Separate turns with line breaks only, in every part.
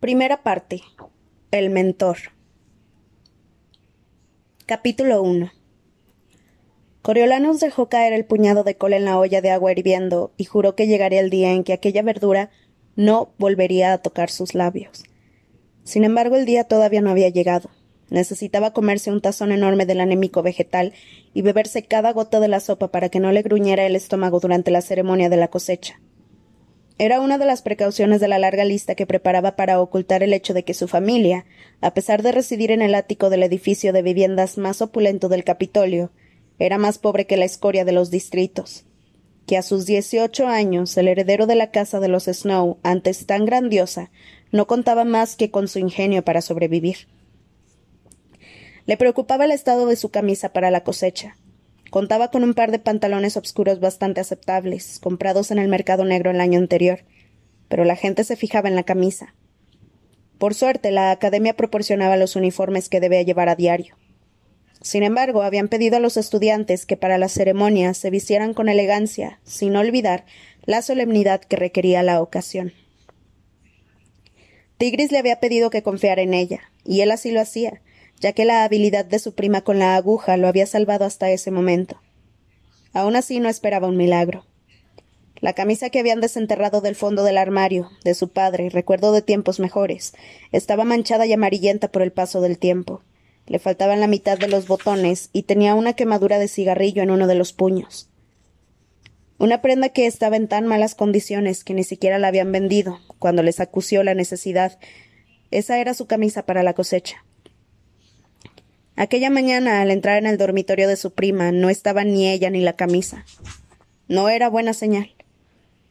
Primera parte. El mentor. Capítulo 1. Coriolanos dejó caer el puñado de col en la olla de agua hirviendo y juró que llegaría el día en que aquella verdura no volvería a tocar sus labios. Sin embargo, el día todavía no había llegado. Necesitaba comerse un tazón enorme del anémico vegetal y beberse cada gota de la sopa para que no le gruñera el estómago durante la ceremonia de la cosecha. Era una de las precauciones de la larga lista que preparaba para ocultar el hecho de que su familia, a pesar de residir en el ático del edificio de viviendas más opulento del Capitolio, era más pobre que la escoria de los distritos, que a sus dieciocho años el heredero de la casa de los Snow, antes tan grandiosa, no contaba más que con su ingenio para sobrevivir. Le preocupaba el estado de su camisa para la cosecha. Contaba con un par de pantalones obscuros bastante aceptables, comprados en el mercado negro el año anterior, pero la gente se fijaba en la camisa. Por suerte, la academia proporcionaba los uniformes que debía llevar a diario. Sin embargo, habían pedido a los estudiantes que para la ceremonia se vistieran con elegancia, sin olvidar la solemnidad que requería la ocasión. Tigris le había pedido que confiara en ella, y él así lo hacía, ya que la habilidad de su prima con la aguja lo había salvado hasta ese momento. Aún así no esperaba un milagro. La camisa que habían desenterrado del fondo del armario, de su padre, recuerdo de tiempos mejores, estaba manchada y amarillenta por el paso del tiempo. Le faltaban la mitad de los botones y tenía una quemadura de cigarrillo en uno de los puños. Una prenda que estaba en tan malas condiciones que ni siquiera la habían vendido, cuando les acusió la necesidad. Esa era su camisa para la cosecha. Aquella mañana, al entrar en el dormitorio de su prima, no estaba ni ella ni la camisa. No era buena señal.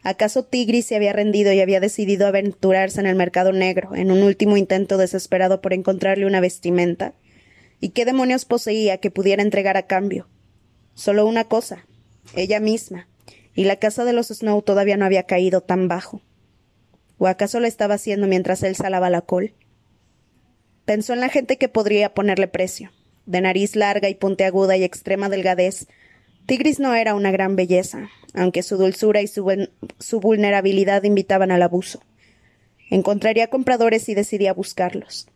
¿Acaso Tigris se había rendido y había decidido aventurarse en el mercado negro, en un último intento desesperado por encontrarle una vestimenta? ¿Y qué demonios poseía que pudiera entregar a cambio? Solo una cosa, ella misma, y la casa de los Snow todavía no había caído tan bajo. ¿O acaso lo estaba haciendo mientras él salaba la col? Pensó en la gente que podría ponerle precio de nariz larga y puntiaguda y extrema delgadez. Tigris no era una gran belleza, aunque su dulzura y su, su vulnerabilidad invitaban al abuso. Encontraría compradores y decidía buscarlos.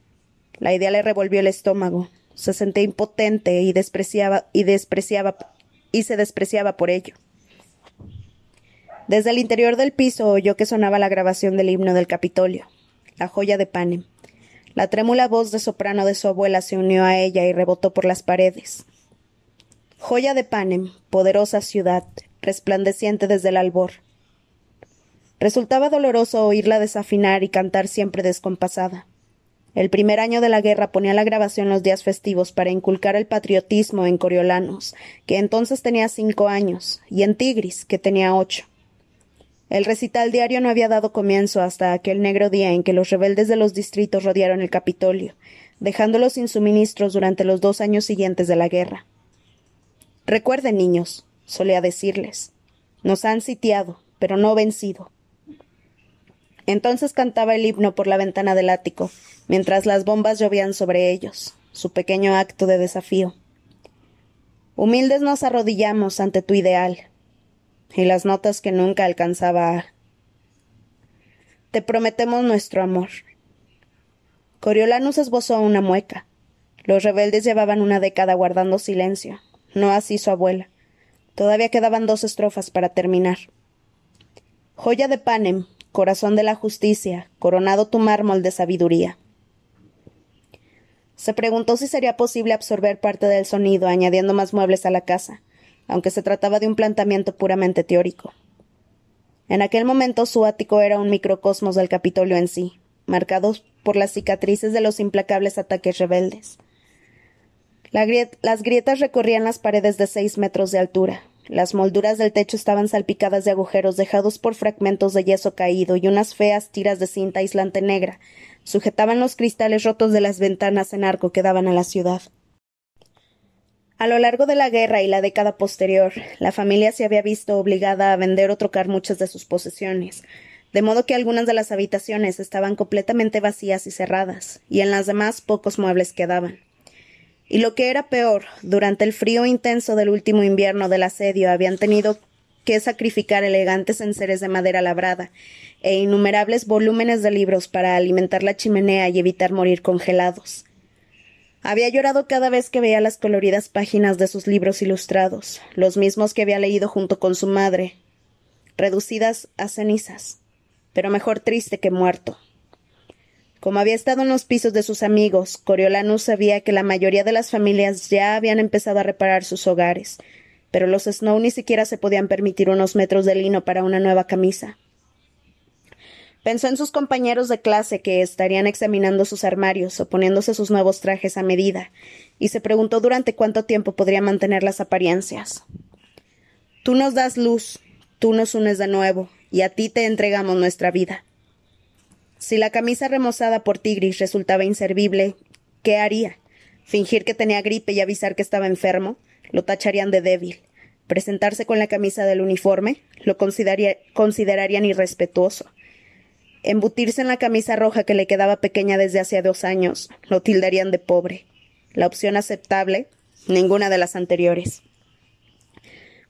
La idea le revolvió el estómago. Se sentía impotente y despreciaba y despreciaba y se despreciaba por ello. Desde el interior del piso oyó que sonaba la grabación del himno del Capitolio, la joya de Panem. La trémula voz de soprano de su abuela se unió a ella y rebotó por las paredes. Joya de Panem, poderosa ciudad, resplandeciente desde el albor. Resultaba doloroso oírla desafinar y cantar siempre descompasada. El primer año de la guerra ponía la grabación los días festivos para inculcar el patriotismo en Coriolanos, que entonces tenía cinco años, y en Tigris, que tenía ocho. El recital diario no había dado comienzo hasta aquel negro día en que los rebeldes de los distritos rodearon el Capitolio, dejándolos sin suministros durante los dos años siguientes de la guerra. Recuerden, niños, solía decirles, nos han sitiado, pero no vencido. Entonces cantaba el himno por la ventana del ático, mientras las bombas llovían sobre ellos, su pequeño acto de desafío. Humildes nos arrodillamos ante tu ideal, y las notas que nunca alcanzaba Te prometemos nuestro amor. Coriolanus esbozó una mueca. Los rebeldes llevaban una década guardando silencio, no así su abuela. Todavía quedaban dos estrofas para terminar. Joya de Panem, corazón de la justicia, coronado tu mármol de sabiduría. Se preguntó si sería posible absorber parte del sonido añadiendo más muebles a la casa, aunque se trataba de un planteamiento puramente teórico. En aquel momento su ático era un microcosmos del Capitolio en sí, marcado por las cicatrices de los implacables ataques rebeldes. las grietas recorrían las paredes de seis metros de altura. Las molduras del techo estaban salpicadas de agujeros dejados por fragmentos de yeso caído y unas feas tiras de cinta aislante negra sujetaban los cristales rotos de las ventanas en arco que daban a la ciudad. A lo largo de la guerra y la década posterior, la familia se había visto obligada a vender o trocar muchas de sus posesiones, de modo que algunas de las habitaciones estaban completamente vacías y cerradas, y en las demás pocos muebles quedaban. Y lo que era peor, durante el frío intenso del último invierno del asedio habían tenido que sacrificar elegantes enseres de madera labrada e innumerables volúmenes de libros para alimentar la chimenea y evitar morir congelados. Había llorado cada vez que veía las coloridas páginas de sus libros ilustrados, los mismos que había leído junto con su madre, reducidas a cenizas, pero mejor triste que muerto. Como había estado en los pisos de sus amigos, Coriolanus sabía que la mayoría de las familias ya habían empezado a reparar sus hogares, pero los Snow ni siquiera se podían permitir unos metros de lino para una nueva camisa. Pensó en sus compañeros de clase que estarían examinando sus armarios o poniéndose sus nuevos trajes a medida, y se preguntó durante cuánto tiempo podría mantener las apariencias. Tú nos das luz, tú nos unes de nuevo, y a ti te entregamos nuestra vida. Si la camisa remozada por Tigris resultaba inservible, ¿qué haría? ¿Fingir que tenía gripe y avisar que estaba enfermo? Lo tacharían de débil. ¿Presentarse con la camisa del uniforme? Lo considerarían irrespetuoso embutirse en la camisa roja que le quedaba pequeña desde hacía dos años, lo tildarían de pobre. La opción aceptable, ninguna de las anteriores.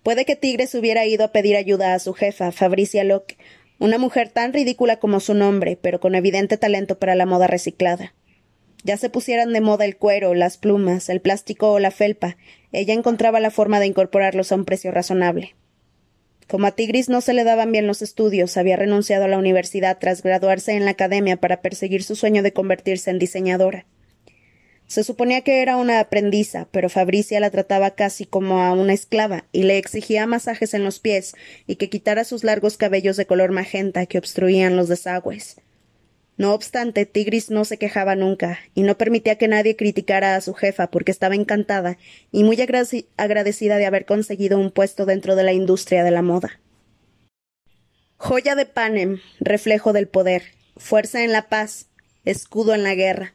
Puede que Tigres hubiera ido a pedir ayuda a su jefa, Fabricia Locke, una mujer tan ridícula como su nombre, pero con evidente talento para la moda reciclada. Ya se pusieran de moda el cuero, las plumas, el plástico o la felpa, ella encontraba la forma de incorporarlos a un precio razonable. Como a Tigris no se le daban bien los estudios, había renunciado a la universidad tras graduarse en la academia para perseguir su sueño de convertirse en diseñadora. Se suponía que era una aprendiza, pero Fabricia la trataba casi como a una esclava y le exigía masajes en los pies y que quitara sus largos cabellos de color magenta que obstruían los desagües. No obstante, Tigris no se quejaba nunca, y no permitía que nadie criticara a su jefa porque estaba encantada y muy agradecida de haber conseguido un puesto dentro de la industria de la moda. Joya de Panem, reflejo del poder, fuerza en la paz, escudo en la guerra.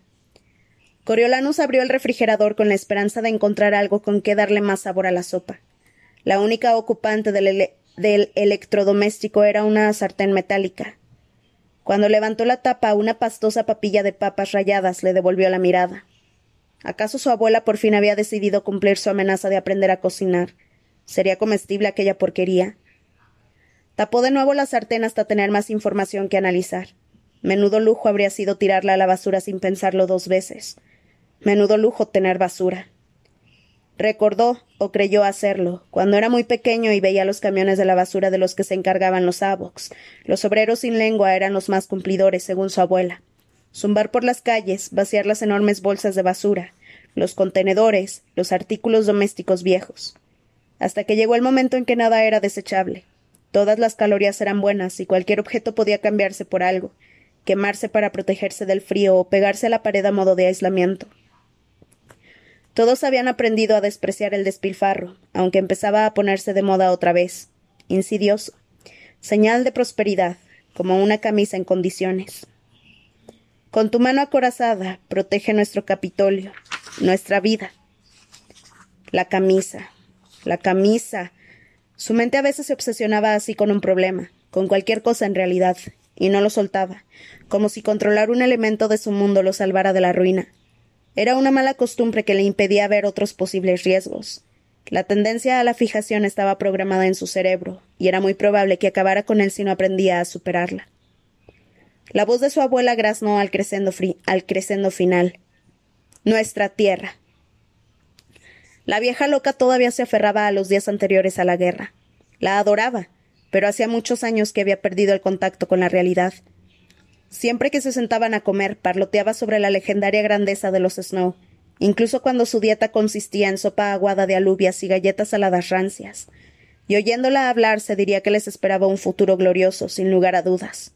Coriolanus abrió el refrigerador con la esperanza de encontrar algo con que darle más sabor a la sopa. La única ocupante del, del electrodoméstico era una sartén metálica, cuando levantó la tapa, una pastosa papilla de papas rayadas le devolvió la mirada. ¿Acaso su abuela por fin había decidido cumplir su amenaza de aprender a cocinar? ¿Sería comestible aquella porquería? Tapó de nuevo la sartén hasta tener más información que analizar. Menudo lujo habría sido tirarla a la basura sin pensarlo dos veces. Menudo lujo tener basura. Recordó, o creyó hacerlo, cuando era muy pequeño y veía los camiones de la basura de los que se encargaban los abox. Los obreros sin lengua eran los más cumplidores, según su abuela. Zumbar por las calles, vaciar las enormes bolsas de basura, los contenedores, los artículos domésticos viejos. Hasta que llegó el momento en que nada era desechable. Todas las calorías eran buenas y cualquier objeto podía cambiarse por algo, quemarse para protegerse del frío o pegarse a la pared a modo de aislamiento. Todos habían aprendido a despreciar el despilfarro, aunque empezaba a ponerse de moda otra vez. Insidioso. Señal de prosperidad, como una camisa en condiciones. Con tu mano acorazada, protege nuestro Capitolio, nuestra vida. La camisa, la camisa. Su mente a veces se obsesionaba así con un problema, con cualquier cosa en realidad, y no lo soltaba, como si controlar un elemento de su mundo lo salvara de la ruina. Era una mala costumbre que le impedía ver otros posibles riesgos. La tendencia a la fijación estaba programada en su cerebro, y era muy probable que acabara con él si no aprendía a superarla. La voz de su abuela graznó al crescendo, al final. Nuestra tierra. La vieja loca todavía se aferraba a los días anteriores a la guerra. La adoraba, pero hacía muchos años que había perdido el contacto con la realidad. Siempre que se sentaban a comer, parloteaba sobre la legendaria grandeza de los Snow, incluso cuando su dieta consistía en sopa aguada de alubias y galletas saladas rancias. Y oyéndola hablar se diría que les esperaba un futuro glorioso, sin lugar a dudas.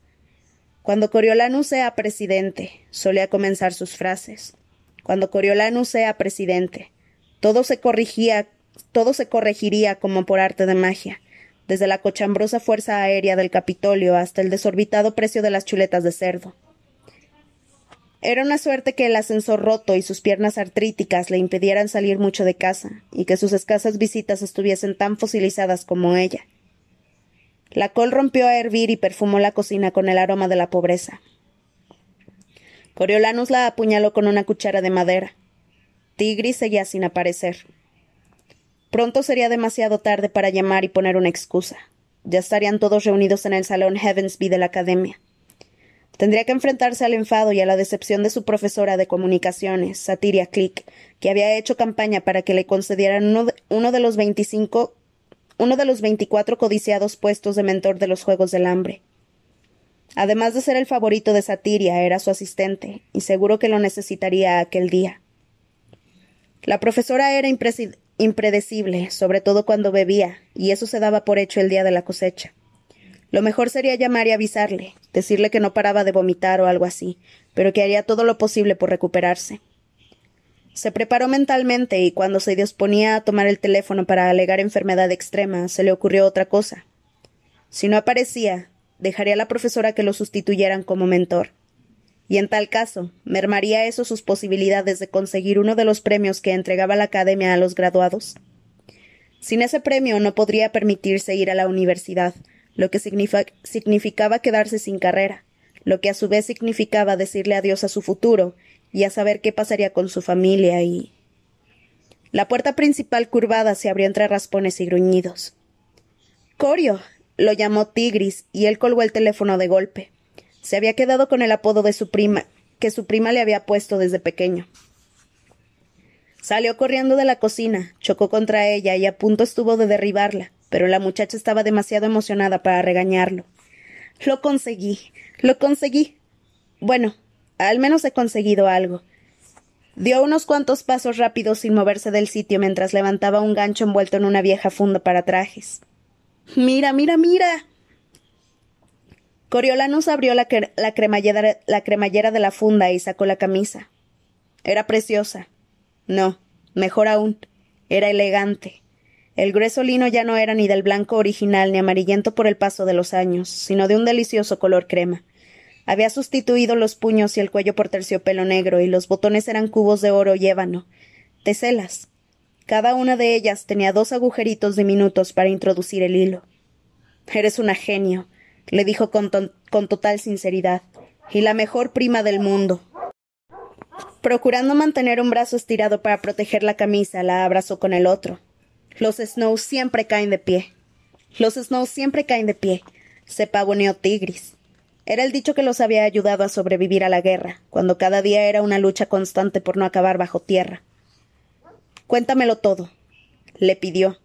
Cuando Coriolanus sea presidente, solía comenzar sus frases. Cuando Coriolanus sea presidente, todo se corrigía, todo se corregiría como por arte de magia desde la cochambrosa fuerza aérea del Capitolio hasta el desorbitado precio de las chuletas de cerdo. Era una suerte que el ascensor roto y sus piernas artríticas le impidieran salir mucho de casa, y que sus escasas visitas estuviesen tan fosilizadas como ella. La col rompió a hervir y perfumó la cocina con el aroma de la pobreza. Coriolanus la apuñaló con una cuchara de madera. Tigris seguía sin aparecer. Pronto sería demasiado tarde para llamar y poner una excusa. Ya estarían todos reunidos en el salón Heavensby de la academia. Tendría que enfrentarse al enfado y a la decepción de su profesora de comunicaciones, Satiria Click, que había hecho campaña para que le concedieran uno de, uno de los veinticinco uno de los veinticuatro codiciados puestos de mentor de los Juegos del Hambre. Además de ser el favorito de Satiria, era su asistente, y seguro que lo necesitaría aquel día. La profesora era impredecible, sobre todo cuando bebía, y eso se daba por hecho el día de la cosecha. Lo mejor sería llamar y avisarle, decirle que no paraba de vomitar o algo así, pero que haría todo lo posible por recuperarse. Se preparó mentalmente y cuando se disponía a tomar el teléfono para alegar enfermedad extrema, se le ocurrió otra cosa. Si no aparecía, dejaría a la profesora que lo sustituyeran como mentor. Y en tal caso, mermaría eso sus posibilidades de conseguir uno de los premios que entregaba la Academia a los graduados. Sin ese premio no podría permitirse ir a la universidad, lo que significaba quedarse sin carrera, lo que a su vez significaba decirle adiós a su futuro y a saber qué pasaría con su familia y. La puerta principal curvada se abrió entre raspones y gruñidos. Corio, lo llamó Tigris y él colgó el teléfono de golpe. Se había quedado con el apodo de su prima, que su prima le había puesto desde pequeño. Salió corriendo de la cocina, chocó contra ella y a punto estuvo de derribarla, pero la muchacha estaba demasiado emocionada para regañarlo. Lo conseguí, lo conseguí. Bueno, al menos he conseguido algo. Dio unos cuantos pasos rápidos sin moverse del sitio mientras levantaba un gancho envuelto en una vieja funda para trajes. Mira, mira, mira. Coriolanus abrió la, cremallera de la funda y sacó la camisa. Era preciosa. No, mejor aún, era elegante. El grueso lino ya no era ni del blanco original ni amarillento por el paso de los años, sino de un delicioso color crema. Había sustituido los puños y el cuello por terciopelo negro, y los botones eran cubos de oro y ébano. Teselas, cada una de ellas tenía dos agujeritos diminutos para introducir el hilo. Eres una genio, le dijo con, con total sinceridad, y la mejor prima del mundo. Procurando mantener un brazo estirado para proteger la camisa, la abrazó con el otro. Los Snow siempre caen de pie. Los Snow siempre caen de pie, se pavoneó Tigris. Era el dicho que los había ayudado a sobrevivir a la guerra, cuando cada día era una lucha constante por no acabar bajo tierra. Cuéntamelo todo, le pidió,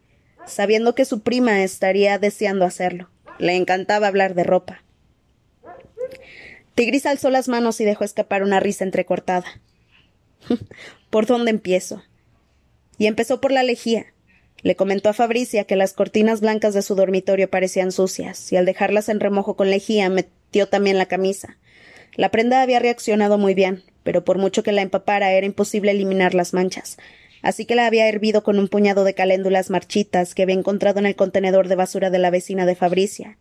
sabiendo que su prima estaría deseando hacerlo. Le encantaba hablar de ropa. Tigris alzó las manos y dejó escapar una risa entrecortada. ¿Por dónde empiezo? Y empezó por la lejía. Le comentó a Fabricia que las cortinas blancas de su dormitorio parecían sucias, y al dejarlas en remojo con lejía metió también la camisa. La prenda había reaccionado muy bien, pero por mucho que la empapara era imposible eliminar las manchas así que la había hervido con un puñado de caléndulas marchitas que había encontrado en el contenedor de basura de la vecina de Fabricia,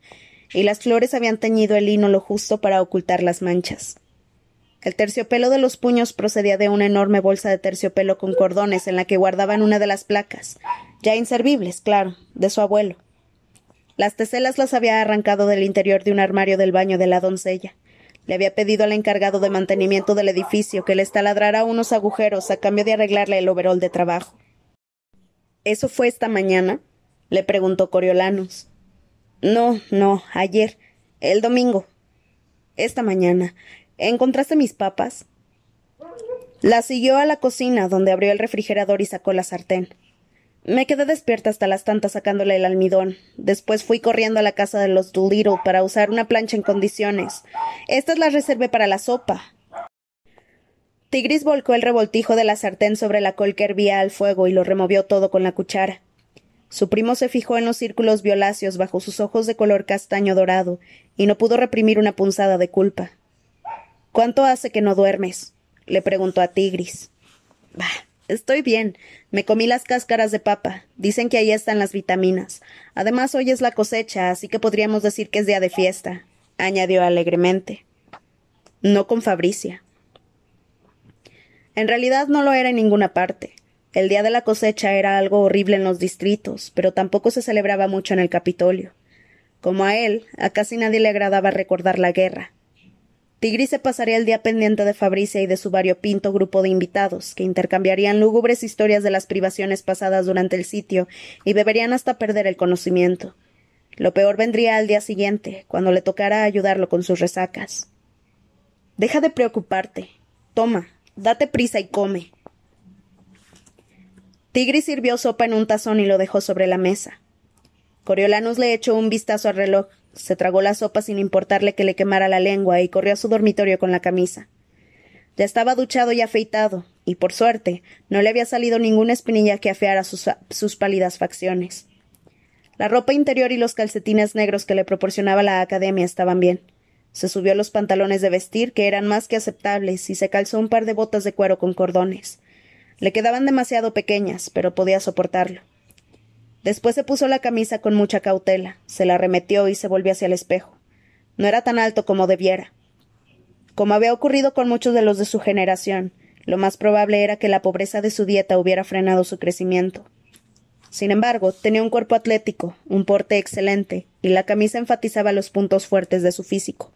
y las flores habían teñido el lino lo justo para ocultar las manchas. El terciopelo de los puños procedía de una enorme bolsa de terciopelo con cordones en la que guardaban una de las placas, ya inservibles, claro, de su abuelo. Las teselas las había arrancado del interior de un armario del baño de la doncella. Le había pedido al encargado de mantenimiento del edificio que le taladrara unos agujeros a cambio de arreglarle el overol de trabajo. ¿Eso fue esta mañana? le preguntó Coriolanus. No, no, ayer. El domingo. Esta mañana. ¿Encontraste mis papas? La siguió a la cocina, donde abrió el refrigerador y sacó la sartén. Me quedé despierta hasta las tantas sacándole el almidón. Después fui corriendo a la casa de los Doolittle para usar una plancha en condiciones. Estas las reservé para la sopa. Tigris volcó el revoltijo de la sartén sobre la col que hervía al fuego y lo removió todo con la cuchara. Su primo se fijó en los círculos violáceos bajo sus ojos de color castaño dorado y no pudo reprimir una punzada de culpa. ¿Cuánto hace que no duermes? le preguntó a Tigris. Bah, Estoy bien. Me comí las cáscaras de papa. Dicen que ahí están las vitaminas. Además, hoy es la cosecha, así que podríamos decir que es día de fiesta, añadió alegremente. No con Fabricia. En realidad no lo era en ninguna parte. El día de la cosecha era algo horrible en los distritos, pero tampoco se celebraba mucho en el Capitolio. Como a él, a casi nadie le agradaba recordar la guerra, Tigris se pasaría el día pendiente de Fabricia y de su variopinto grupo de invitados, que intercambiarían lúgubres historias de las privaciones pasadas durante el sitio y beberían hasta perder el conocimiento. Lo peor vendría al día siguiente, cuando le tocara ayudarlo con sus resacas. Deja de preocuparte. Toma, date prisa y come. Tigris sirvió sopa en un tazón y lo dejó sobre la mesa. Coriolanus le echó un vistazo al reloj, se tragó la sopa sin importarle que le quemara la lengua y corrió a su dormitorio con la camisa. Ya estaba duchado y afeitado, y por suerte no le había salido ninguna espinilla que afeara sus, sus pálidas facciones. La ropa interior y los calcetines negros que le proporcionaba la academia estaban bien. Se subió los pantalones de vestir, que eran más que aceptables, y se calzó un par de botas de cuero con cordones. Le quedaban demasiado pequeñas, pero podía soportarlo. Después se puso la camisa con mucha cautela, se la remetió y se volvió hacia el espejo. No era tan alto como debiera. Como había ocurrido con muchos de los de su generación, lo más probable era que la pobreza de su dieta hubiera frenado su crecimiento. Sin embargo, tenía un cuerpo atlético, un porte excelente, y la camisa enfatizaba los puntos fuertes de su físico.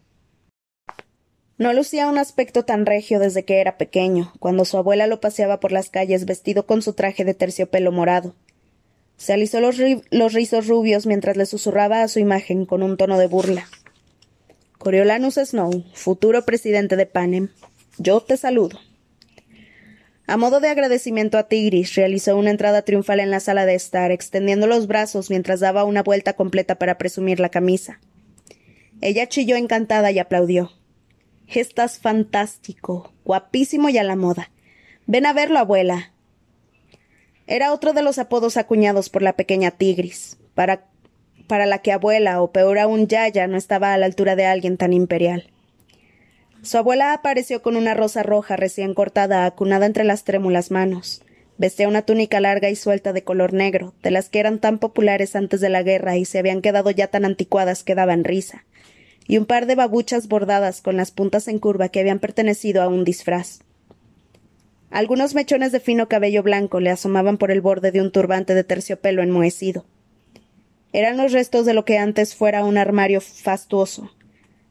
No lucía un aspecto tan regio desde que era pequeño, cuando su abuela lo paseaba por las calles vestido con su traje de terciopelo morado. Se alisó los, los rizos rubios mientras le susurraba a su imagen con un tono de burla. Coriolanus Snow, futuro presidente de Panem, yo te saludo. A modo de agradecimiento a Tigris, realizó una entrada triunfal en la sala de estar, extendiendo los brazos mientras daba una vuelta completa para presumir la camisa. Ella chilló encantada y aplaudió. Estás fantástico, guapísimo y a la moda. Ven a verlo, abuela. Era otro de los apodos acuñados por la pequeña Tigris, para, para la que abuela, o peor aún Yaya, no estaba a la altura de alguien tan imperial. Su abuela apareció con una rosa roja recién cortada acunada entre las trémulas manos. Vestía una túnica larga y suelta de color negro, de las que eran tan populares antes de la guerra y se habían quedado ya tan anticuadas que daban risa, y un par de babuchas bordadas con las puntas en curva que habían pertenecido a un disfraz. Algunos mechones de fino cabello blanco le asomaban por el borde de un turbante de terciopelo enmohecido. Eran los restos de lo que antes fuera un armario fastuoso,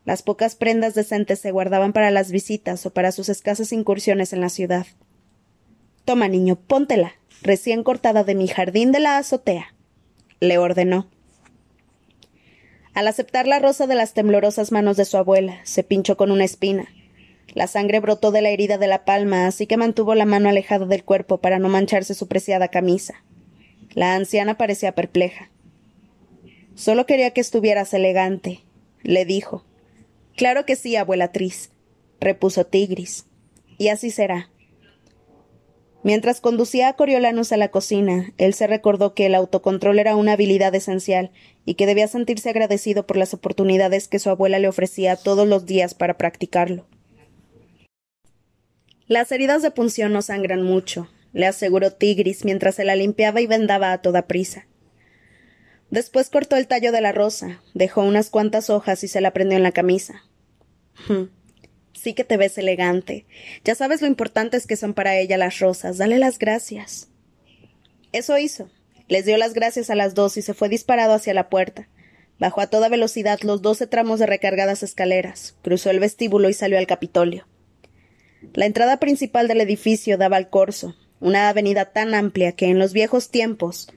las pocas prendas decentes se guardaban para las visitas o para sus escasas incursiones en la ciudad. Toma, niño, póntela, recién cortada de mi jardín de la azotea, le ordenó. Al aceptar la rosa de las temblorosas manos de su abuela, se pinchó con una espina. La sangre brotó de la herida de la palma, así que mantuvo la mano alejada del cuerpo para no mancharse su preciada camisa. La anciana parecía perpleja. Solo quería que estuvieras elegante, le dijo. Claro que sí, abuelatriz, repuso Tigris. Y así será. Mientras conducía a Coriolanus a la cocina, él se recordó que el autocontrol era una habilidad esencial y que debía sentirse agradecido por las oportunidades que su abuela le ofrecía todos los días para practicarlo. Las heridas de punción no sangran mucho, le aseguró Tigris mientras se la limpiaba y vendaba a toda prisa. Después cortó el tallo de la rosa, dejó unas cuantas hojas y se la prendió en la camisa. Sí que te ves elegante. Ya sabes lo importantes que son para ella las rosas. Dale las gracias. Eso hizo. Les dio las gracias a las dos y se fue disparado hacia la puerta. Bajó a toda velocidad los doce tramos de recargadas escaleras, cruzó el vestíbulo y salió al Capitolio. La entrada principal del edificio daba al corso, una avenida tan amplia que en los viejos tiempos,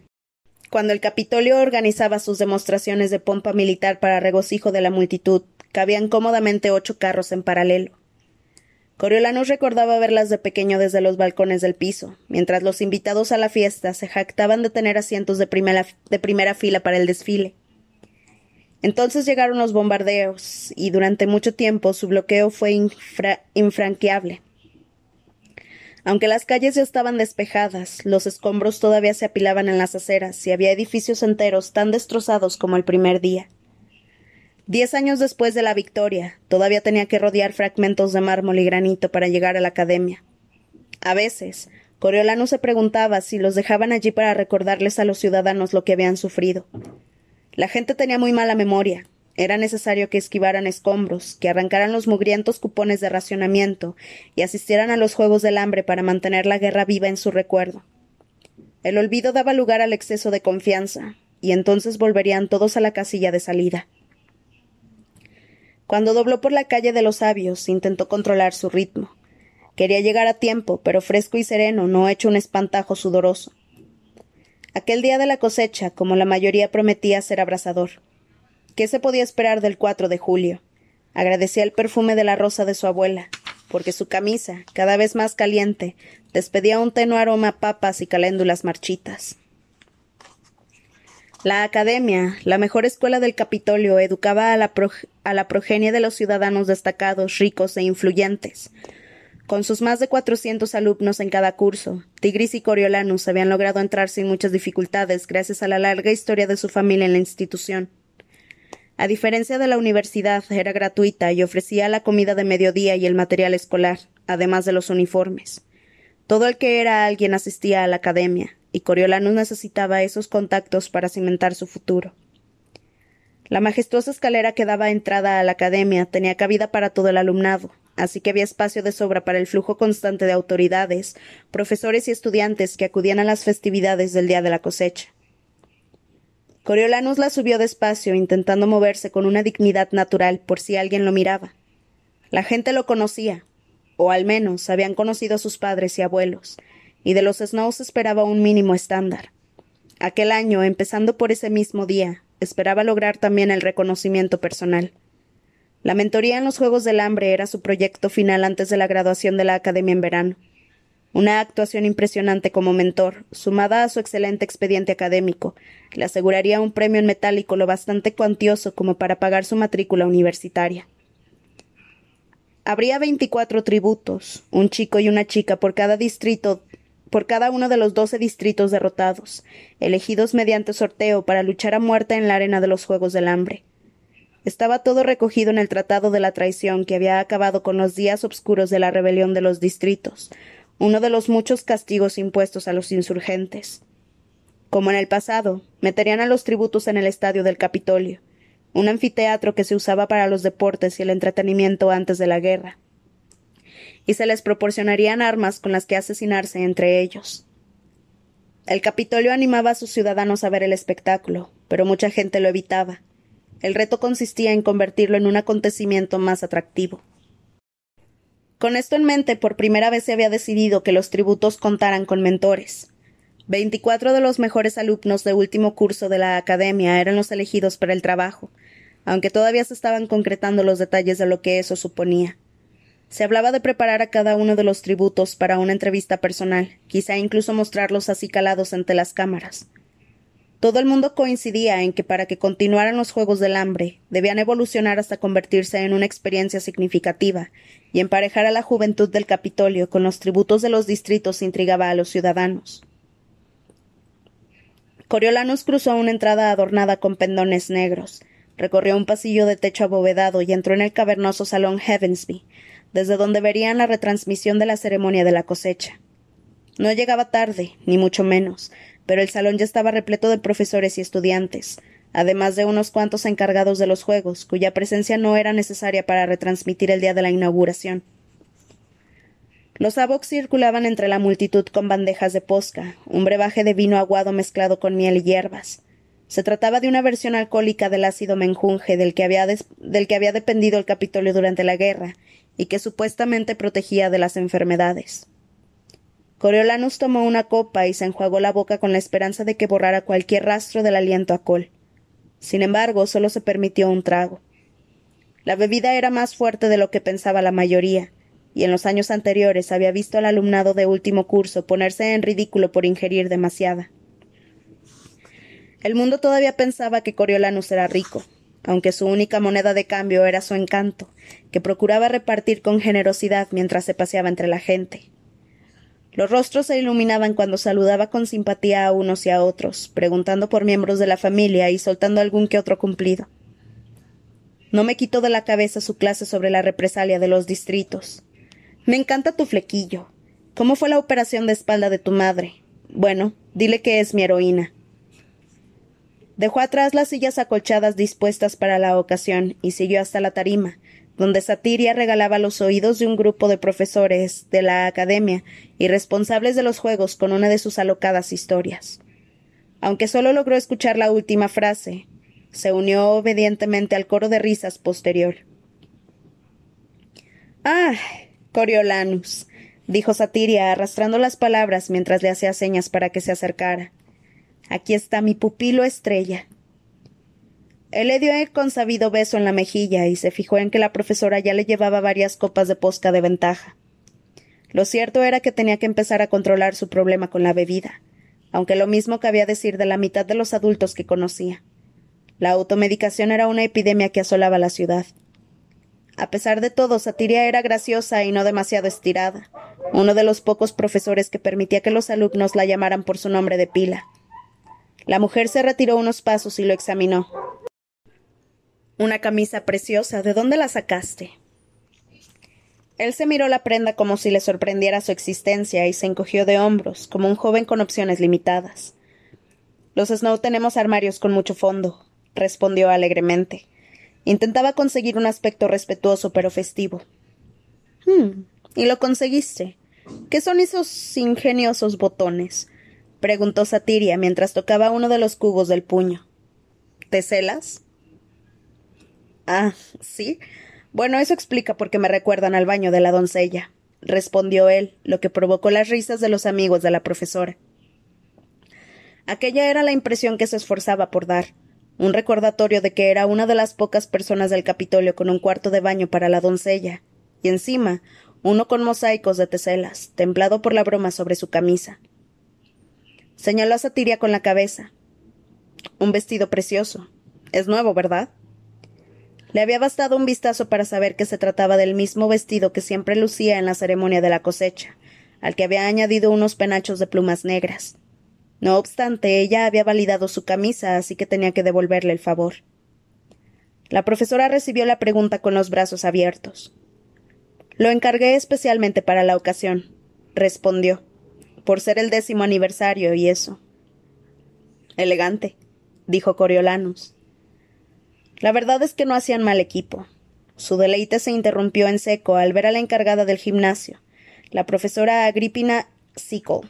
cuando el Capitolio organizaba sus demostraciones de pompa militar para regocijo de la multitud, cabían cómodamente ocho carros en paralelo. Coriolanus recordaba verlas de pequeño desde los balcones del piso, mientras los invitados a la fiesta se jactaban de tener asientos de primera, de primera fila para el desfile. Entonces llegaron los bombardeos, y durante mucho tiempo su bloqueo fue infranqueable. Aunque las calles ya estaban despejadas, los escombros todavía se apilaban en las aceras y había edificios enteros tan destrozados como el primer día. Diez años después de la victoria, todavía tenía que rodear fragmentos de mármol y granito para llegar a la academia. A veces, Coriolano se preguntaba si los dejaban allí para recordarles a los ciudadanos lo que habían sufrido. La gente tenía muy mala memoria. Era necesario que esquivaran escombros, que arrancaran los mugrientos cupones de racionamiento y asistieran a los juegos del hambre para mantener la guerra viva en su recuerdo. El olvido daba lugar al exceso de confianza, y entonces volverían todos a la casilla de salida. Cuando dobló por la calle de los sabios, intentó controlar su ritmo. Quería llegar a tiempo, pero fresco y sereno, no hecho un espantajo sudoroso. Aquel día de la cosecha, como la mayoría prometía ser abrasador. ¿Qué se podía esperar del 4 de julio? Agradecía el perfume de la rosa de su abuela, porque su camisa, cada vez más caliente, despedía un tenue aroma a papas y caléndulas marchitas. La Academia, la mejor escuela del Capitolio, educaba a la, a la progenie de los ciudadanos destacados, ricos e influyentes. Con sus más de cuatrocientos alumnos en cada curso, Tigris y Coriolanus habían logrado entrar sin muchas dificultades gracias a la larga historia de su familia en la institución. A diferencia de la universidad, era gratuita y ofrecía la comida de mediodía y el material escolar, además de los uniformes. Todo el que era alguien asistía a la academia, y Coriolanus necesitaba esos contactos para cimentar su futuro. La majestuosa escalera que daba entrada a la academia tenía cabida para todo el alumnado, así que había espacio de sobra para el flujo constante de autoridades, profesores y estudiantes que acudían a las festividades del día de la cosecha. Coriolanus la subió despacio, intentando moverse con una dignidad natural por si alguien lo miraba. La gente lo conocía, o al menos habían conocido a sus padres y abuelos, y de los Snows esperaba un mínimo estándar. Aquel año, empezando por ese mismo día, esperaba lograr también el reconocimiento personal. La mentoría en los Juegos del Hambre era su proyecto final antes de la graduación de la Academia en verano. Una actuación impresionante como mentor, sumada a su excelente expediente académico, le aseguraría un premio en metálico lo bastante cuantioso como para pagar su matrícula universitaria. Habría veinticuatro tributos, un chico y una chica por cada distrito por cada uno de los doce distritos derrotados, elegidos mediante sorteo para luchar a muerte en la arena de los Juegos del Hambre. Estaba todo recogido en el Tratado de la Traición que había acabado con los días oscuros de la rebelión de los distritos, uno de los muchos castigos impuestos a los insurgentes. Como en el pasado, meterían a los tributos en el estadio del Capitolio, un anfiteatro que se usaba para los deportes y el entretenimiento antes de la guerra y se les proporcionarían armas con las que asesinarse entre ellos. El Capitolio animaba a sus ciudadanos a ver el espectáculo, pero mucha gente lo evitaba. El reto consistía en convertirlo en un acontecimiento más atractivo. Con esto en mente, por primera vez se había decidido que los tributos contaran con mentores. Veinticuatro de los mejores alumnos de último curso de la academia eran los elegidos para el trabajo, aunque todavía se estaban concretando los detalles de lo que eso suponía. Se hablaba de preparar a cada uno de los tributos para una entrevista personal, quizá incluso mostrarlos así calados ante las cámaras. Todo el mundo coincidía en que para que continuaran los Juegos del Hambre debían evolucionar hasta convertirse en una experiencia significativa, y emparejar a la juventud del Capitolio con los tributos de los distritos intrigaba a los ciudadanos. Coriolanus cruzó una entrada adornada con pendones negros, recorrió un pasillo de techo abovedado y entró en el cavernoso salón Heavensby, desde donde verían la retransmisión de la ceremonia de la cosecha. No llegaba tarde, ni mucho menos, pero el salón ya estaba repleto de profesores y estudiantes, además de unos cuantos encargados de los juegos, cuya presencia no era necesaria para retransmitir el día de la inauguración. Los abox circulaban entre la multitud con bandejas de posca, un brebaje de vino aguado mezclado con miel y hierbas. Se trataba de una versión alcohólica del ácido menjunje del que había, del que había dependido el Capitolio durante la guerra y que supuestamente protegía de las enfermedades. Coriolanus tomó una copa y se enjuagó la boca con la esperanza de que borrara cualquier rastro del aliento a col. Sin embargo, solo se permitió un trago. La bebida era más fuerte de lo que pensaba la mayoría, y en los años anteriores había visto al alumnado de último curso ponerse en ridículo por ingerir demasiada. El mundo todavía pensaba que Coriolanus era rico, aunque su única moneda de cambio era su encanto, que procuraba repartir con generosidad mientras se paseaba entre la gente. Los rostros se iluminaban cuando saludaba con simpatía a unos y a otros, preguntando por miembros de la familia y soltando algún que otro cumplido. No me quitó de la cabeza su clase sobre la represalia de los distritos. Me encanta tu flequillo. ¿Cómo fue la operación de espalda de tu madre? Bueno, dile que es mi heroína. Dejó atrás las sillas acolchadas dispuestas para la ocasión y siguió hasta la tarima, donde Satiria regalaba los oídos de un grupo de profesores de la academia y responsables de los juegos con una de sus alocadas historias. Aunque solo logró escuchar la última frase, se unió obedientemente al coro de risas posterior. Ah. Coriolanus, dijo Satiria, arrastrando las palabras mientras le hacía señas para que se acercara. Aquí está mi pupilo estrella. Él le dio el consabido beso en la mejilla y se fijó en que la profesora ya le llevaba varias copas de posca de ventaja. Lo cierto era que tenía que empezar a controlar su problema con la bebida, aunque lo mismo cabía decir de la mitad de los adultos que conocía. La automedicación era una epidemia que asolaba la ciudad. A pesar de todo, Satiria era graciosa y no demasiado estirada, uno de los pocos profesores que permitía que los alumnos la llamaran por su nombre de pila. La mujer se retiró unos pasos y lo examinó. Una camisa preciosa. ¿De dónde la sacaste? Él se miró la prenda como si le sorprendiera su existencia y se encogió de hombros, como un joven con opciones limitadas. Los Snow tenemos armarios con mucho fondo, respondió alegremente. Intentaba conseguir un aspecto respetuoso pero festivo. Hmm, ¿y lo conseguiste? ¿Qué son esos ingeniosos botones? Preguntó Satiria mientras tocaba uno de los cubos del puño. ¿Te celas? Ah, sí. Bueno, eso explica por qué me recuerdan al baño de la doncella, respondió él, lo que provocó las risas de los amigos de la profesora. Aquella era la impresión que se esforzaba por dar, un recordatorio de que era una de las pocas personas del Capitolio con un cuarto de baño para la doncella, y encima uno con mosaicos de teselas, templado por la broma sobre su camisa. Señaló a Satiria con la cabeza. Un vestido precioso. Es nuevo, ¿verdad? Le había bastado un vistazo para saber que se trataba del mismo vestido que siempre lucía en la ceremonia de la cosecha, al que había añadido unos penachos de plumas negras. No obstante, ella había validado su camisa, así que tenía que devolverle el favor. La profesora recibió la pregunta con los brazos abiertos. Lo encargué especialmente para la ocasión, respondió, por ser el décimo aniversario y eso. Elegante, dijo Coriolanus. La verdad es que no hacían mal equipo. Su deleite se interrumpió en seco al ver a la encargada del gimnasio, la profesora Agripina Sickle,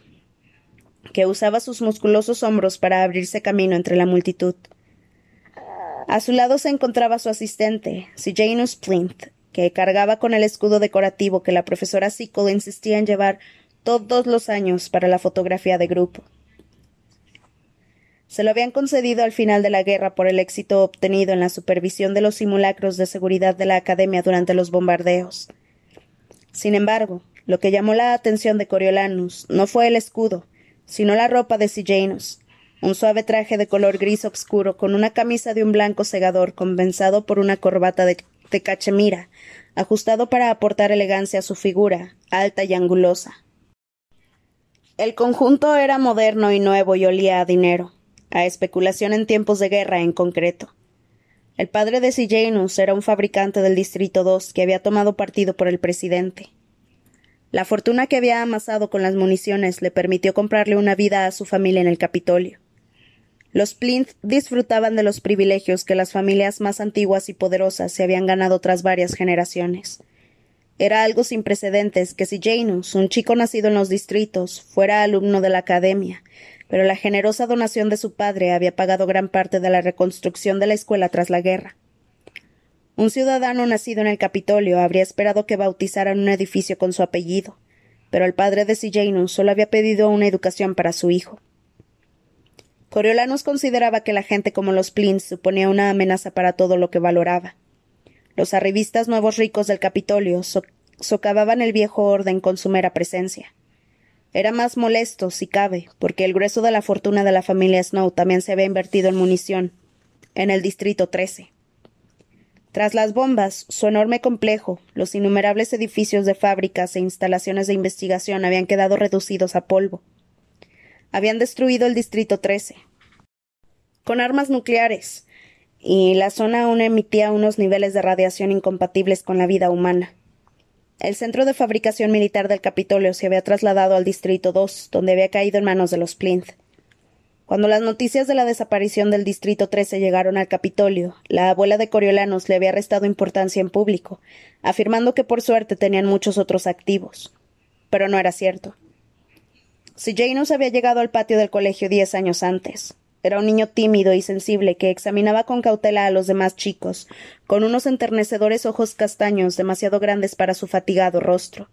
que usaba sus musculosos hombros para abrirse camino entre la multitud. A su lado se encontraba su asistente, Sejanus Plinth, que cargaba con el escudo decorativo que la profesora Sickle insistía en llevar todos los años para la fotografía de grupo. Se lo habían concedido al final de la guerra por el éxito obtenido en la supervisión de los simulacros de seguridad de la Academia durante los bombardeos. Sin embargo, lo que llamó la atención de Coriolanus no fue el escudo, sino la ropa de Sijanus, un suave traje de color gris oscuro con una camisa de un blanco segador compensado por una corbata de, de cachemira, ajustado para aportar elegancia a su figura, alta y angulosa. El conjunto era moderno y nuevo y olía a dinero a especulación en tiempos de guerra en concreto. El padre de Sijanus era un fabricante del Distrito 2 que había tomado partido por el presidente. La fortuna que había amasado con las municiones le permitió comprarle una vida a su familia en el Capitolio. Los Plinth disfrutaban de los privilegios que las familias más antiguas y poderosas se habían ganado tras varias generaciones. Era algo sin precedentes que si Janus, un chico nacido en los distritos, fuera alumno de la academia, pero la generosa donación de su padre había pagado gran parte de la reconstrucción de la escuela tras la guerra. Un ciudadano nacido en el Capitolio habría esperado que bautizaran un edificio con su apellido, pero el padre de Sijanus solo había pedido una educación para su hijo. Coriolanus consideraba que la gente como los Plins suponía una amenaza para todo lo que valoraba. Los arribistas nuevos ricos del Capitolio socavaban el viejo orden con su mera presencia. Era más molesto, si cabe, porque el grueso de la fortuna de la familia Snow también se había invertido en munición, en el Distrito 13. Tras las bombas, su enorme complejo, los innumerables edificios de fábricas e instalaciones de investigación habían quedado reducidos a polvo. Habían destruido el Distrito 13. Con armas nucleares, y la zona aún emitía unos niveles de radiación incompatibles con la vida humana. El centro de fabricación militar del Capitolio se había trasladado al Distrito 2, donde había caído en manos de los Plinth. Cuando las noticias de la desaparición del Distrito 13 llegaron al Capitolio, la abuela de Coriolanus le había restado importancia en público, afirmando que por suerte tenían muchos otros activos. Pero no era cierto. Si Janus había llegado al patio del colegio diez años antes, era un niño tímido y sensible que examinaba con cautela a los demás chicos, con unos enternecedores ojos castaños demasiado grandes para su fatigado rostro.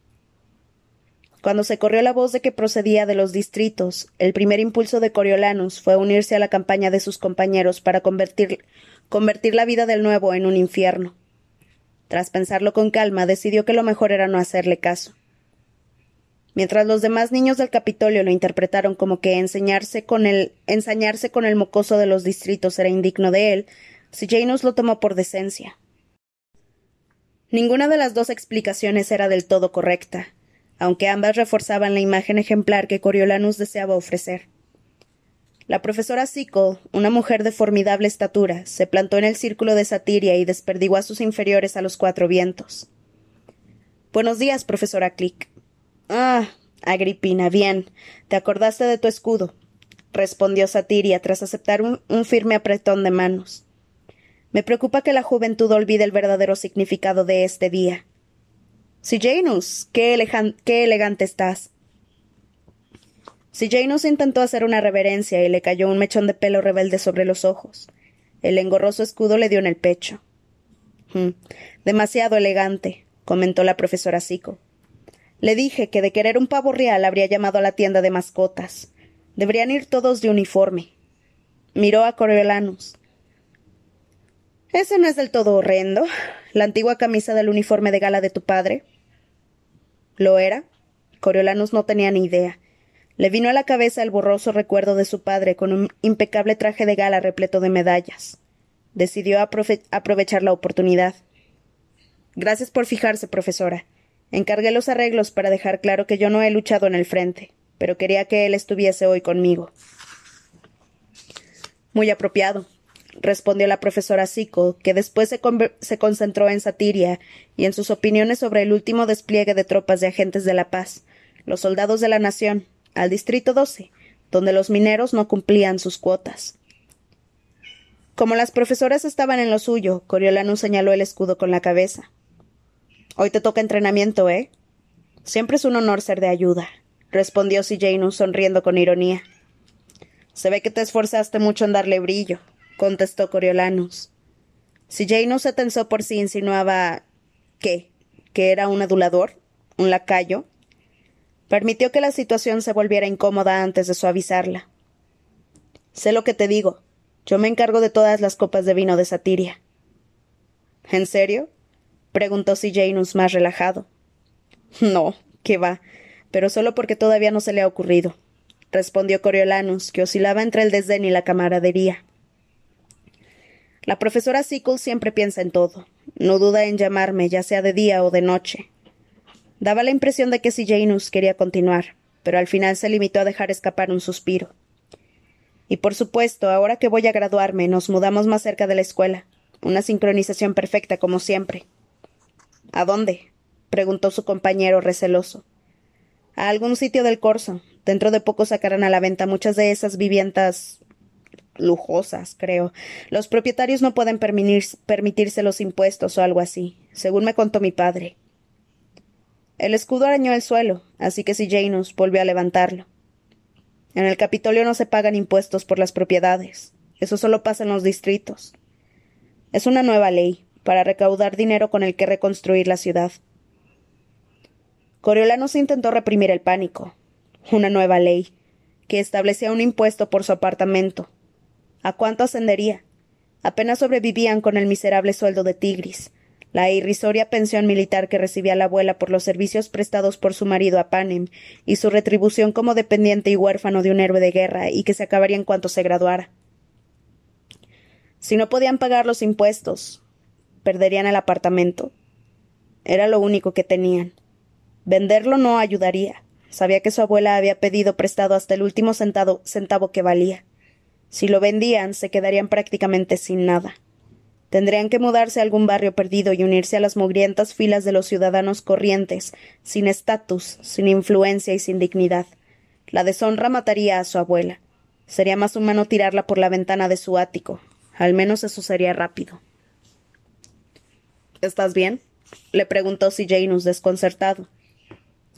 Cuando se corrió la voz de que procedía de los distritos, el primer impulso de Coriolanus fue unirse a la campaña de sus compañeros para convertir, convertir la vida del nuevo en un infierno. Tras pensarlo con calma, decidió que lo mejor era no hacerle caso. Mientras los demás niños del Capitolio lo interpretaron como que enseñarse con el, ensañarse con el mocoso de los distritos era indigno de él, Janus lo tomó por decencia. Ninguna de las dos explicaciones era del todo correcta, aunque ambas reforzaban la imagen ejemplar que Coriolanus deseaba ofrecer. La profesora Sickle, una mujer de formidable estatura, se plantó en el círculo de Satiria y desperdigó a sus inferiores a los cuatro vientos. Buenos días, profesora Click. Ah, Agripina, bien. Te acordaste de tu escudo, respondió Satiria tras aceptar un, firme apretón de manos. Me preocupa que la juventud olvide el verdadero significado de este día. Si Janus, qué, qué elegante estás. Si Janus intentó hacer una reverencia y le cayó un mechón de pelo rebelde sobre los ojos. El engorroso escudo le dio en el pecho. Hmm, demasiado elegante, comentó la profesora Sico. Le dije que de querer un pavo real habría llamado a la tienda de mascotas. Deberían ir todos de uniforme. Miró a Coriolanus. Ese no es del todo horrendo. La antigua camisa del uniforme de gala de tu padre. ¿Lo era? Coriolanus no tenía ni idea. Le vino a la cabeza el borroso recuerdo de su padre con un impecable traje de gala repleto de medallas. Decidió aprovechar la oportunidad. Gracias por fijarse, profesora. Encargué los arreglos para dejar claro que yo no he luchado en el frente, pero quería que él estuviese hoy conmigo. Muy apropiado, respondió la profesora Sico, que después se, concentró en Satiria y en sus opiniones sobre el último despliegue de tropas de agentes de la paz, los soldados de la nación, al distrito 12, donde los mineros no cumplían sus cuotas. Como las profesoras estaban en lo suyo, Coriolano señaló el escudo con la cabeza. Hoy te toca entrenamiento, ¿eh? Siempre es un honor ser de ayuda, respondió Janus sonriendo con ironía. Se ve que te esforzaste mucho en darle brillo, contestó Coriolanus. Janus se tensó por si insinuaba. ¿Qué? ¿Que era un adulador? ¿Un lacayo? Permitió que la situación se volviera incómoda antes de suavizarla. Sé lo que te digo. Yo me encargo de todas las copas de vino de Satiria. ¿En serio? Preguntó Janus más relajado. No, qué va, pero solo porque todavía no se le ha ocurrido, respondió Coriolanus, que oscilaba entre el desdén y la camaradería. La profesora Sickle siempre piensa en todo. No duda en llamarme, ya sea de día o de noche. Daba la impresión de que si Janus quería continuar, pero al final se limitó a dejar escapar un suspiro. Y por supuesto, ahora que voy a graduarme, nos mudamos más cerca de la escuela. Una sincronización perfecta, como siempre. ¿A dónde? preguntó su compañero receloso. A algún sitio del corso. Dentro de poco sacarán a la venta muchas de esas viviendas lujosas, creo. Los propietarios no pueden permitirse los impuestos o algo así, según me contó mi padre. El escudo arañó el suelo, así que si Janus volvió a levantarlo. En el Capitolio no se pagan impuestos por las propiedades. Eso solo pasa en los distritos. Es una nueva ley para recaudar dinero con el que reconstruir la ciudad. Coriolanus intentó reprimir el pánico. Una nueva ley, que establecía un impuesto por su apartamento. ¿A cuánto ascendería? Apenas sobrevivían con el miserable sueldo de Tigris, la irrisoria pensión militar que recibía la abuela por los servicios prestados por su marido a Panem, y su retribución como dependiente y huérfano de un héroe de guerra, y que se acabaría en cuanto se graduara. Si no podían pagar los impuestos, perderían el apartamento. Era lo único que tenían. Venderlo no ayudaría. Sabía que su abuela había pedido prestado hasta el último centavo que valía. Si lo vendían, se quedarían prácticamente sin nada. Tendrían que mudarse a algún barrio perdido y unirse a las mugrientas filas de los ciudadanos corrientes, sin estatus, sin influencia y sin dignidad. La deshonra mataría a su abuela. Sería más humano tirarla por la ventana de su ático. Al menos eso sería rápido. ¿Estás bien? le preguntó Janus desconcertado.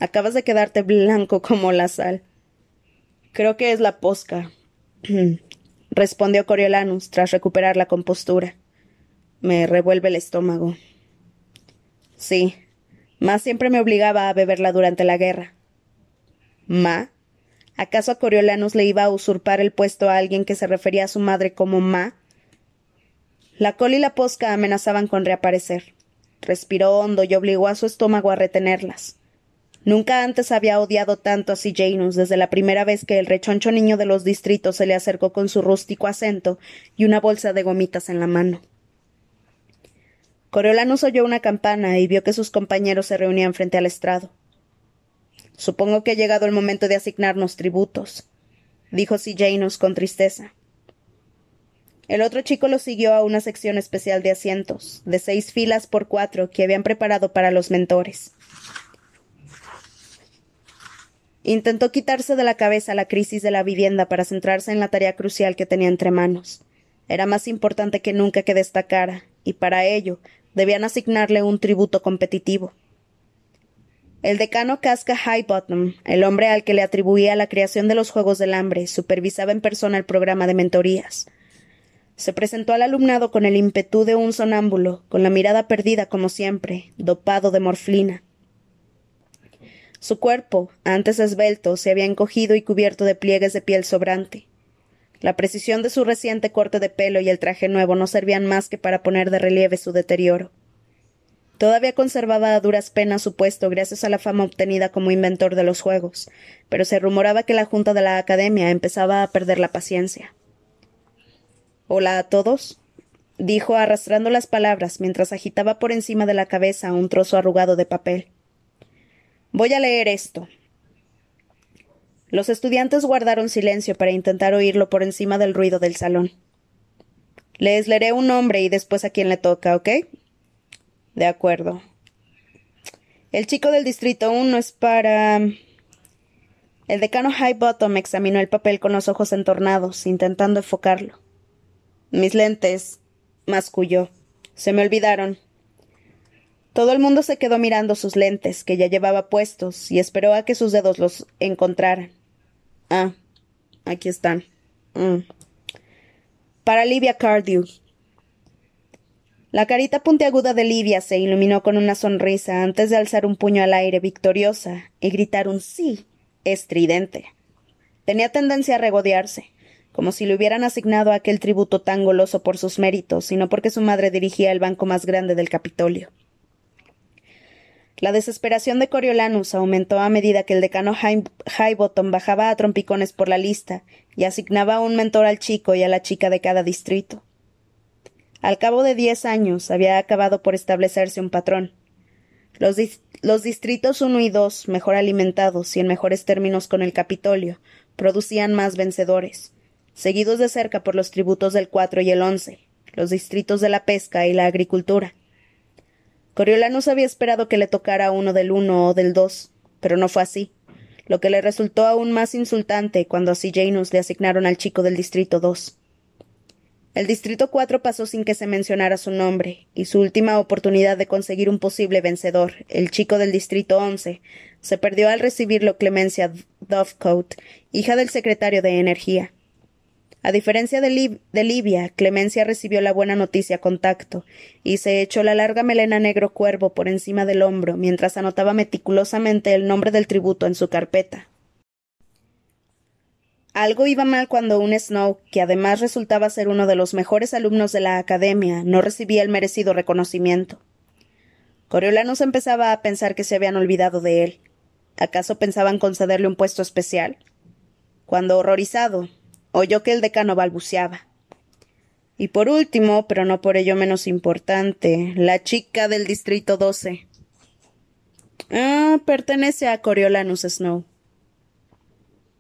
Acabas de quedarte blanco como la sal. Creo que es la posca, respondió Coriolanus tras recuperar la compostura. Me revuelve el estómago. Sí. Ma siempre me obligaba a beberla durante la guerra. ¿Ma? ¿Acaso a Coriolanus le iba a usurpar el puesto a alguien que se refería a su madre como Ma? La col y la posca amenazaban con reaparecer. Respiró hondo y obligó a su estómago a retenerlas. Nunca antes había odiado tanto a C. Janus desde la primera vez que el rechoncho niño de los distritos se le acercó con su rústico acento y una bolsa de gomitas en la mano. Coriolanus oyó una campana y vio que sus compañeros se reunían frente al estrado. Supongo que ha llegado el momento de asignarnos tributos, dijo C. Janus con tristeza. El otro chico lo siguió a una sección especial de asientos, de seis filas por cuatro, que habían preparado para los mentores. Intentó quitarse de la cabeza la crisis de la vivienda para centrarse en la tarea crucial que tenía entre manos. Era más importante que nunca que destacara, y para ello debían asignarle un tributo competitivo. El decano Casca Highbottom, el hombre al que le atribuía la creación de los Juegos del Hambre, supervisaba en persona el programa de mentorías. Se presentó al alumnado con el ímpetu de un sonámbulo, con la mirada perdida como siempre, dopado de morflina. Su cuerpo, antes esbelto, se había encogido y cubierto de pliegues de piel sobrante. La precisión de su reciente corte de pelo y el traje nuevo no servían más que para poner de relieve su deterioro. Todavía conservaba a duras penas su puesto gracias a la fama obtenida como inventor de los juegos, pero se rumoraba que la junta de la academia empezaba a perder la paciencia. Hola a todos, dijo arrastrando las palabras mientras agitaba por encima de la cabeza un trozo arrugado de papel. Voy a leer esto. Los estudiantes guardaron silencio para intentar oírlo por encima del ruido del salón. Les leeré un nombre y después a quién le toca, ¿ok? De acuerdo. El chico del distrito 1 es para. El decano Highbottom examinó el papel con los ojos entornados, intentando enfocarlo. Mis lentes, masculló. Se me olvidaron. Todo el mundo se quedó mirando sus lentes, que ya llevaba puestos, y esperó a que sus dedos los encontraran. Ah, aquí están. Mm. Para Livia Cardew. La carita puntiaguda de Livia se iluminó con una sonrisa antes de alzar un puño al aire victoriosa y gritar un sí estridente. Tenía tendencia a regodearse, como si le hubieran asignado aquel tributo tan goloso por sus méritos, sino porque su madre dirigía el banco más grande del Capitolio. La desesperación de Coriolanus aumentó a medida que el decano Highbottom bajaba a trompicones por la lista y asignaba un mentor al chico y a la chica de cada distrito. Al cabo de diez años había acabado por establecerse un patrón. Los, los distritos uno y dos, mejor alimentados y en mejores términos con el Capitolio, producían más vencedores, seguidos de cerca por los tributos del cuatro y el once, los distritos de la pesca y la agricultura. Coriolanus había esperado que le tocara uno del uno o del dos, pero no fue así, lo que le resultó aún más insultante cuando a Janus le asignaron al chico del distrito dos. El distrito cuatro pasó sin que se mencionara su nombre, y su última oportunidad de conseguir un posible vencedor, el chico del distrito once, se perdió al recibirlo Clemencia Dovecote, hija del secretario de Energía. A diferencia de, Livia, Clemencia recibió la buena noticia con tacto, y se echó la larga melena negro cuervo por encima del hombro mientras anotaba meticulosamente el nombre del tributo en su carpeta. Algo iba mal cuando un Snow, que además resultaba ser uno de los mejores alumnos de la academia, no recibía el merecido reconocimiento. Coriolanus empezaba a pensar que se habían olvidado de él. ¿Acaso pensaban concederle un puesto especial? Cuando, horrorizado, oyó que el decano balbuceaba. Y por último, pero no por ello menos importante, la chica del distrito 12. Ah, pertenece a Coriolanus Snow.